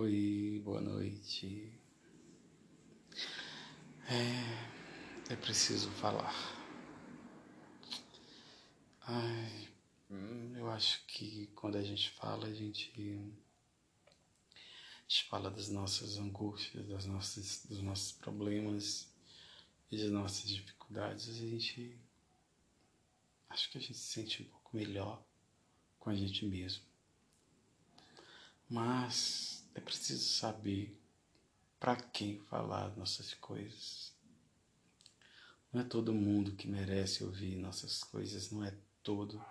Oi, boa noite. É, é preciso falar. Ai, hum, eu acho que quando a gente fala, a gente, a gente fala das nossas angústias, das nossas, dos nossos problemas e das nossas dificuldades. A gente acho que a gente se sente um pouco melhor com a gente mesmo. Mas é preciso saber para quem falar nossas coisas. Não é todo mundo que merece ouvir nossas coisas, não é todo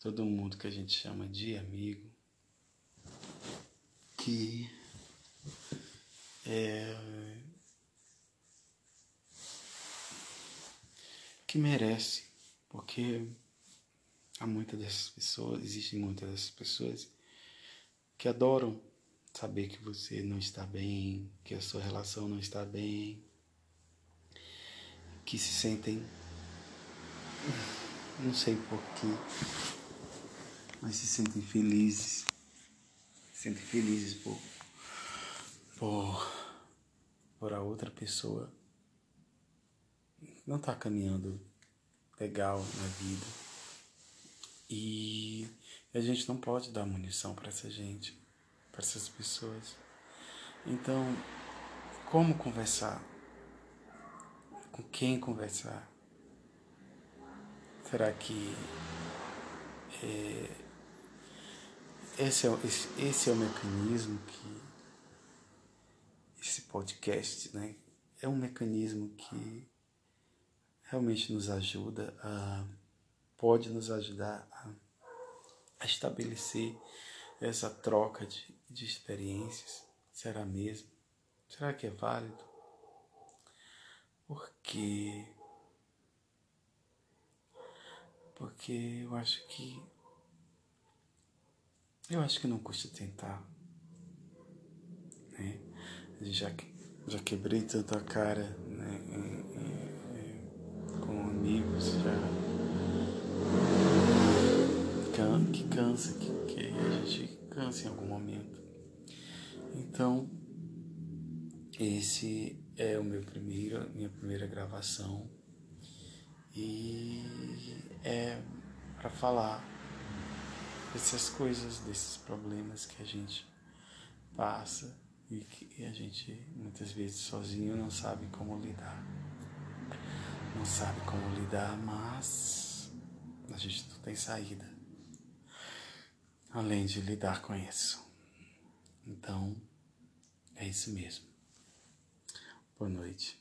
todo mundo que a gente chama de amigo que é, que merece, porque há muitas dessas pessoas, existem muitas dessas pessoas que adoram saber que você não está bem, que a sua relação não está bem, que se sentem, não sei porquê, mas se sentem felizes, se sentem felizes por, por, por a outra pessoa não está caminhando legal na vida. E a gente não pode dar munição para essa gente, para essas pessoas. Então, como conversar? Com quem conversar? Será que é, esse, é, esse, esse é o mecanismo que esse podcast, né? É um mecanismo que realmente nos ajuda a pode nos ajudar a, a estabelecer essa troca de, de experiências. Será mesmo? Será que é válido? Porque porque eu acho que eu acho que não custa tentar, né? Já que já quebrei tanta cara, né? com amigos já que cansa, que, a gente cansa em algum momento. Então, esse é o meu primeiro, minha primeira gravação e é para falar dessas coisas, desses problemas que a gente passa e que a gente muitas vezes sozinho não sabe como lidar. Não sabe como lidar, mas a gente não tem saída além de lidar com isso. Então, é isso mesmo. Boa noite.